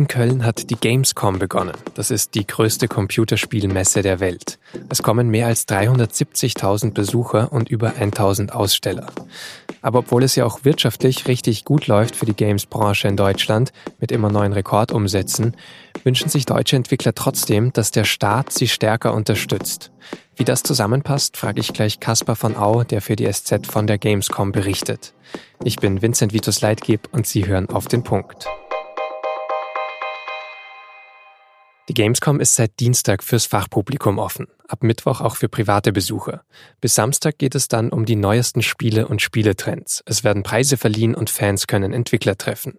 In Köln hat die Gamescom begonnen. Das ist die größte Computerspielmesse der Welt. Es kommen mehr als 370.000 Besucher und über 1000 Aussteller. Aber obwohl es ja auch wirtschaftlich richtig gut läuft für die Games-Branche in Deutschland mit immer neuen Rekordumsätzen, wünschen sich deutsche Entwickler trotzdem, dass der Staat sie stärker unterstützt. Wie das zusammenpasst, frage ich gleich Caspar von Au, der für die SZ von der Gamescom berichtet. Ich bin Vincent Vitus Leitgeb und Sie hören auf den Punkt. Die Gamescom ist seit Dienstag fürs Fachpublikum offen, ab Mittwoch auch für private Besucher. Bis Samstag geht es dann um die neuesten Spiele und Spieletrends. Es werden Preise verliehen und Fans können Entwickler treffen.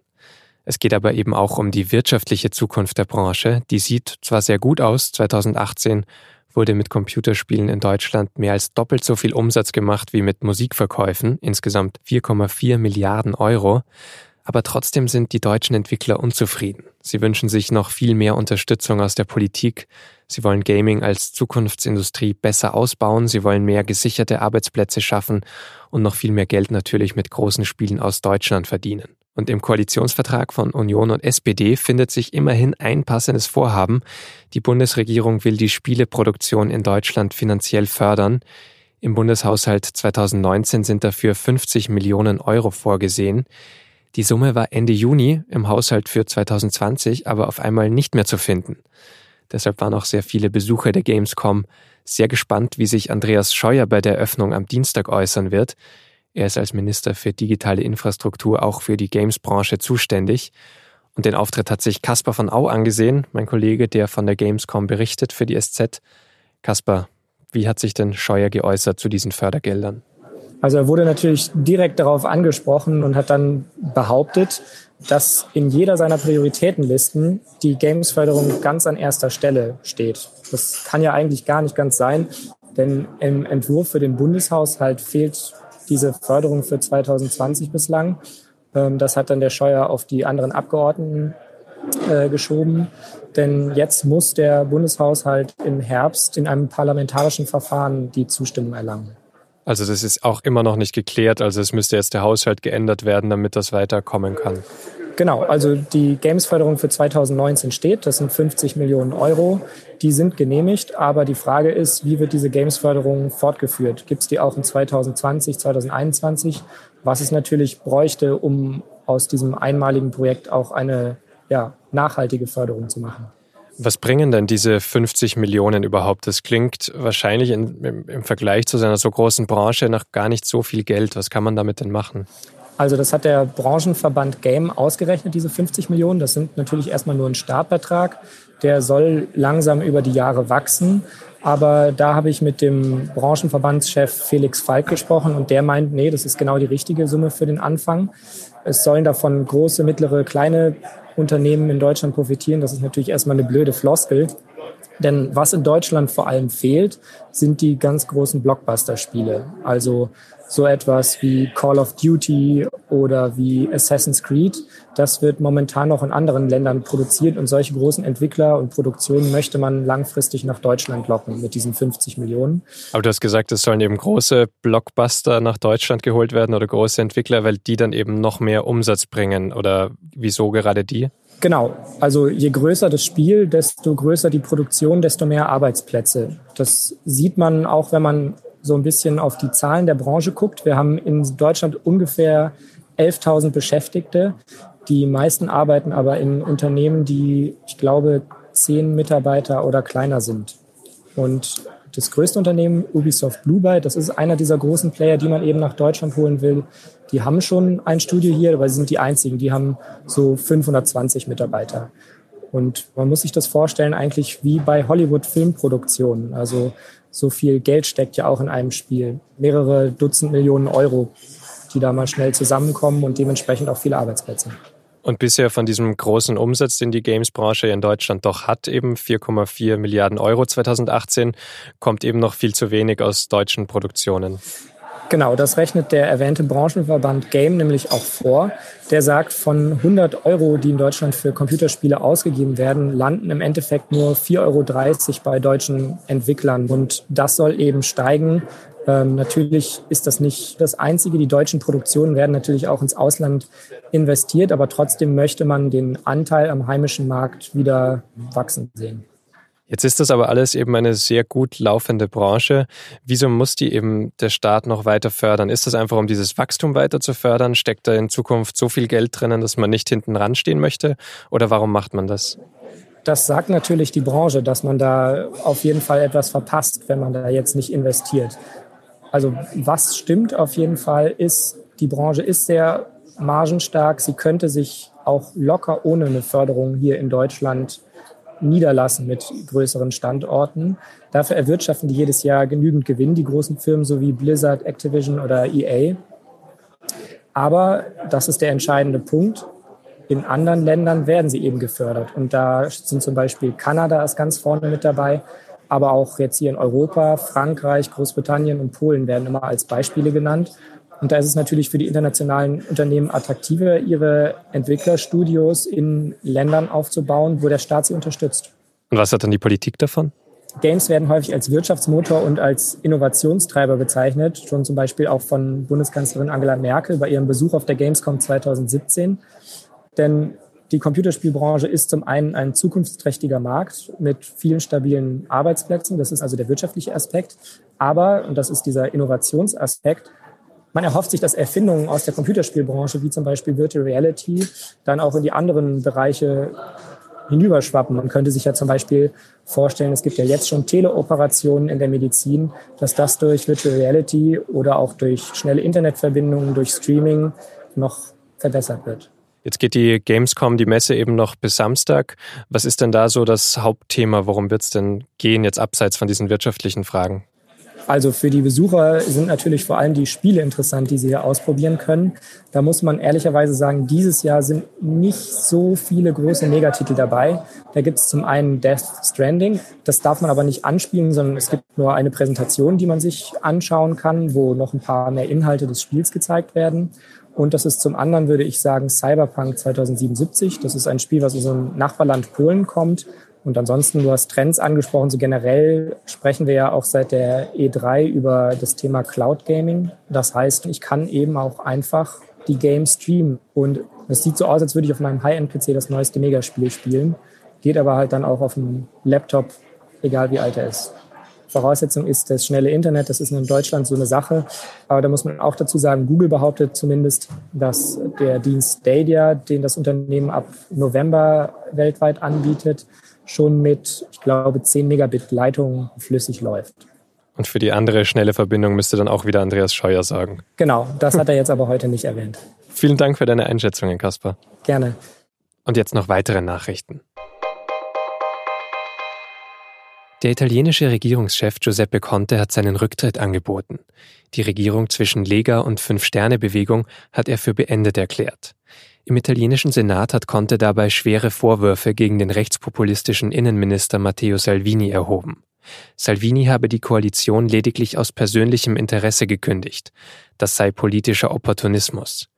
Es geht aber eben auch um die wirtschaftliche Zukunft der Branche. Die sieht zwar sehr gut aus, 2018 wurde mit Computerspielen in Deutschland mehr als doppelt so viel Umsatz gemacht wie mit Musikverkäufen, insgesamt 4,4 Milliarden Euro. Aber trotzdem sind die deutschen Entwickler unzufrieden. Sie wünschen sich noch viel mehr Unterstützung aus der Politik. Sie wollen Gaming als Zukunftsindustrie besser ausbauen. Sie wollen mehr gesicherte Arbeitsplätze schaffen und noch viel mehr Geld natürlich mit großen Spielen aus Deutschland verdienen. Und im Koalitionsvertrag von Union und SPD findet sich immerhin ein passendes Vorhaben. Die Bundesregierung will die Spieleproduktion in Deutschland finanziell fördern. Im Bundeshaushalt 2019 sind dafür 50 Millionen Euro vorgesehen. Die Summe war Ende Juni im Haushalt für 2020 aber auf einmal nicht mehr zu finden. Deshalb waren auch sehr viele Besucher der Gamescom sehr gespannt, wie sich Andreas Scheuer bei der Eröffnung am Dienstag äußern wird. Er ist als Minister für digitale Infrastruktur auch für die Games-Branche zuständig. Und den Auftritt hat sich Caspar von Au angesehen, mein Kollege, der von der Gamescom berichtet für die SZ. Caspar, wie hat sich denn Scheuer geäußert zu diesen Fördergeldern? Also er wurde natürlich direkt darauf angesprochen und hat dann behauptet, dass in jeder seiner Prioritätenlisten die Games-Förderung ganz an erster Stelle steht. Das kann ja eigentlich gar nicht ganz sein, denn im Entwurf für den Bundeshaushalt fehlt diese Förderung für 2020 bislang. Ähm, das hat dann der Scheuer auf die anderen Abgeordneten äh, geschoben. Denn jetzt muss der Bundeshaushalt im Herbst in einem parlamentarischen Verfahren die Zustimmung erlangen. Also das ist auch immer noch nicht geklärt. Also es müsste jetzt der Haushalt geändert werden, damit das weiterkommen kann. Genau, also die Games-Förderung für 2019 steht. Das sind 50 Millionen Euro. Die sind genehmigt, aber die Frage ist, wie wird diese Games-Förderung fortgeführt? Gibt es die auch in 2020, 2021? Was es natürlich bräuchte, um aus diesem einmaligen Projekt auch eine ja, nachhaltige Förderung zu machen. Was bringen denn diese 50 Millionen überhaupt? Das klingt wahrscheinlich in, im, im, Vergleich zu seiner so großen Branche nach gar nicht so viel Geld. Was kann man damit denn machen? Also das hat der Branchenverband Game ausgerechnet, diese 50 Millionen. Das sind natürlich erstmal nur ein Startbetrag. Der soll langsam über die Jahre wachsen. Aber da habe ich mit dem Branchenverbandschef Felix Falk gesprochen und der meint, nee, das ist genau die richtige Summe für den Anfang. Es sollen davon große, mittlere, kleine Unternehmen in Deutschland profitieren. Das ist natürlich erstmal eine blöde Floskel. Denn was in Deutschland vor allem fehlt, sind die ganz großen Blockbuster-Spiele. Also so etwas wie Call of Duty oder wie Assassin's Creed. Das wird momentan noch in anderen Ländern produziert und solche großen Entwickler und Produktionen möchte man langfristig nach Deutschland locken mit diesen 50 Millionen. Aber du hast gesagt, es sollen eben große Blockbuster nach Deutschland geholt werden oder große Entwickler, weil die dann eben noch mehr Umsatz bringen oder wieso gerade die? Genau, also je größer das Spiel, desto größer die Produktion, desto mehr Arbeitsplätze. Das sieht man auch, wenn man so ein bisschen auf die Zahlen der Branche guckt. Wir haben in Deutschland ungefähr 11.000 Beschäftigte. Die meisten arbeiten aber in Unternehmen, die, ich glaube, zehn Mitarbeiter oder kleiner sind. Und das größte Unternehmen, Ubisoft Blue Byte, das ist einer dieser großen Player, die man eben nach Deutschland holen will. Die haben schon ein Studio hier, aber sie sind die einzigen. Die haben so 520 Mitarbeiter. Und man muss sich das vorstellen eigentlich wie bei Hollywood-Filmproduktionen. Also so viel Geld steckt ja auch in einem Spiel. Mehrere Dutzend Millionen Euro, die da mal schnell zusammenkommen und dementsprechend auch viele Arbeitsplätze. Und bisher von diesem großen Umsatz, den die Games-Branche in Deutschland doch hat, eben 4,4 Milliarden Euro 2018, kommt eben noch viel zu wenig aus deutschen Produktionen. Genau, das rechnet der erwähnte Branchenverband Game nämlich auch vor. Der sagt, von 100 Euro, die in Deutschland für Computerspiele ausgegeben werden, landen im Endeffekt nur 4,30 Euro bei deutschen Entwicklern. Und das soll eben steigen Ähm, natürlich ist das nicht das Einzige. Die deutschen Produktionen werden natürlich auch ins Ausland investiert, aber trotzdem möchte man den Anteil am heimischen Markt wieder wachsen sehen. Jetzt ist das aber alles eben eine sehr gut laufende Branche. Wieso muss die eben der Staat noch weiter fördern? Ist das einfach, um dieses Wachstum weiter zu fördern? Steckt da in Zukunft so viel Geld drinnen, dass man nicht hinten ranstehen möchte? Oder warum macht man das? Das sagt natürlich die Branche, dass man da auf jeden Fall etwas verpasst, wenn man da jetzt nicht investiert. Also was stimmt auf jeden Fall ist, die Branche ist sehr margenstark. Sie könnte sich auch locker ohne eine Förderung hier in Deutschland niederlassen mit größeren Standorten. Dafür erwirtschaften die jedes Jahr genügend Gewinn, die großen Firmen sowie Blizzard, Activision oder EA. Aber das ist der entscheidende Punkt. In anderen Ländern werden sie eben gefördert. Und da sind zum Beispiel Kanada ist ganz vorne mit dabei. Aber auch jetzt hier in Europa, Frankreich, Großbritannien und Polen werden immer als Beispiele genannt. Und da ist es natürlich für die internationalen Unternehmen attraktiver, ihre Entwicklerstudios in Ländern aufzubauen, wo der Staat sie unterstützt. Und was hat dann die Politik davon? Games werden häufig als Wirtschaftsmotor und als Innovationstreiber bezeichnet, schon zum Beispiel auch von Bundeskanzlerin Angela Merkel bei ihrem Besuch auf der Gamescom 2017. Denn die Computerspielbranche ist zum einen ein zukunftsträchtiger Markt mit vielen stabilen Arbeitsplätzen, das ist also der wirtschaftliche Aspekt, aber, und das ist dieser Innovationsaspekt, man erhofft sich, dass Erfindungen aus der Computerspielbranche, wie zum Beispiel Virtual Reality, dann auch in die anderen Bereiche hinüberschwappen. Man könnte sich ja zum Beispiel vorstellen, es gibt ja jetzt schon Teleoperationen in der Medizin, dass das durch Virtual Reality oder auch durch schnelle Internetverbindungen, durch Streaming noch verbessert wird. Jetzt geht die Gamescom, die Messe eben noch bis Samstag. Was ist denn da so das Hauptthema? Worum wird es denn gehen, jetzt abseits von diesen wirtschaftlichen Fragen? Also für die Besucher sind natürlich vor allem die Spiele interessant, die sie hier ausprobieren können. Da muss man ehrlicherweise sagen, dieses Jahr sind nicht so viele große Megatitel dabei. Da gibt es zum einen Death Stranding. Das darf man aber nicht anspielen, sondern es gibt nur eine Präsentation, die man sich anschauen kann, wo noch ein paar mehr Inhalte des Spiels gezeigt werden. Und das ist zum anderen, würde ich sagen, Cyberpunk 2077. Das ist ein Spiel, was aus einem Nachbarland Polen kommt und ansonsten, du hast Trends angesprochen, so generell sprechen wir ja auch seit der E3 über das Thema Cloud Gaming. Das heißt, ich kann eben auch einfach die Games streamen. Und es sieht so aus, als würde ich auf meinem High-End-PC das neueste Megaspiel spielen. Geht aber halt dann auch auf dem Laptop, egal wie alt er ist. Voraussetzung ist das schnelle Internet. Das ist in Deutschland so eine Sache. Aber da muss man auch dazu sagen, Google behauptet zumindest, dass der Dienst Stadia, den das Unternehmen ab November weltweit anbietet, schon mit, ich glaube, 10 Megabit Leitung flüssig läuft. Und für die andere schnelle Verbindung müsste dann auch wieder Andreas Scheuer sagen. Genau, das hat er jetzt aber heute nicht erwähnt. Vielen Dank für deine Einschätzungen, Kaspar. Gerne. Und jetzt noch weitere Nachrichten. Der italienische Regierungschef Giuseppe Conte hat seinen Rücktritt angeboten. Die Regierung zwischen Lega und Fünf-Sterne-Bewegung hat er für beendet erklärt. Im italienischen Senat hat Conte dabei schwere Vorwürfe gegen den rechtspopulistischen Innenminister Matteo Salvini erhoben. Salvini habe die Koalition lediglich aus persönlichem Interesse gekündigt. Das sei politischer Opportunismus.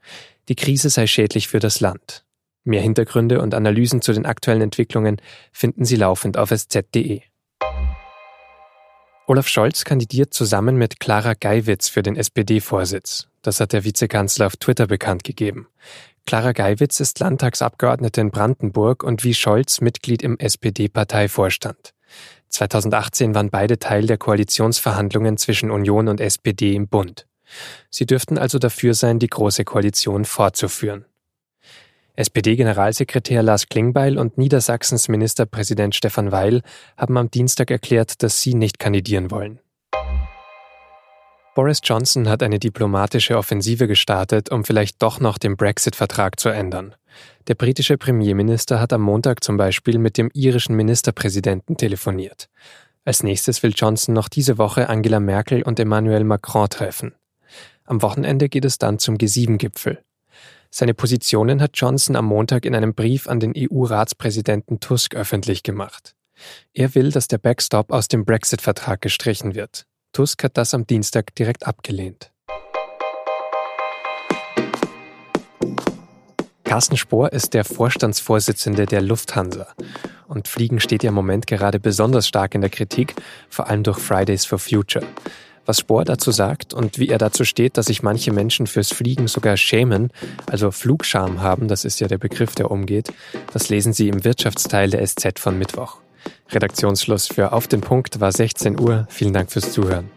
Die Krise sei schädlich für das Land. Mehr Hintergründe und Analysen zu den aktuellen Entwicklungen finden Sie laufend auf sz.de. Olaf Scholz kandidiert zusammen mit Clara Geiwitz für den SPD-Vorsitz. Das hat der Vizekanzler auf Twitter bekannt gegeben. Clara Geiwitz ist Landtagsabgeordnete in Brandenburg und wie Scholz Mitglied im SPD-Parteivorstand. 2018 waren beide Teil der Koalitionsverhandlungen zwischen Union und SPD im Bund. Sie dürften also dafür sein, die Große Koalition fortzuführen. SPD-Generalsekretär Lars Klingbeil und Niedersachsens Ministerpräsident Stefan Weil haben am Dienstag erklärt, dass sie nicht kandidieren wollen. Boris Johnson hat eine diplomatische Offensive gestartet, um vielleicht doch noch den Brexit-Vertrag zu ändern. Der britische Premierminister hat am Montag zum Beispiel mit dem irischen Ministerpräsidenten telefoniert. Als nächstes will Johnson noch diese Woche Angela Merkel und Emmanuel Macron treffen. Am Wochenende geht es dann zum G7-Gipfel. Seine Positionen hat Johnson am Montag in einem Brief an den EU-Ratspräsidenten Tusk öffentlich gemacht. Er will, dass der Backstop aus dem Brexit-Vertrag gestrichen wird. Tusk hat das am Dienstag direkt abgelehnt. Carsten Spohr ist der Vorstandsvorsitzende der Lufthansa. Und Fliegen steht ja im Moment gerade besonders stark in der Kritik, vor allem durch Fridays for Future. Was Spohr dazu sagt und wie er dazu steht, dass sich manche Menschen fürs Fliegen sogar schämen, also Flugscham haben, das ist ja der Begriff, der umgeht, das lesen Sie im Wirtschaftsteil der SZ von Mittwoch. Redaktionsschluss für Auf den Punkt war 16 Uhr. Vielen Dank fürs Zuhören.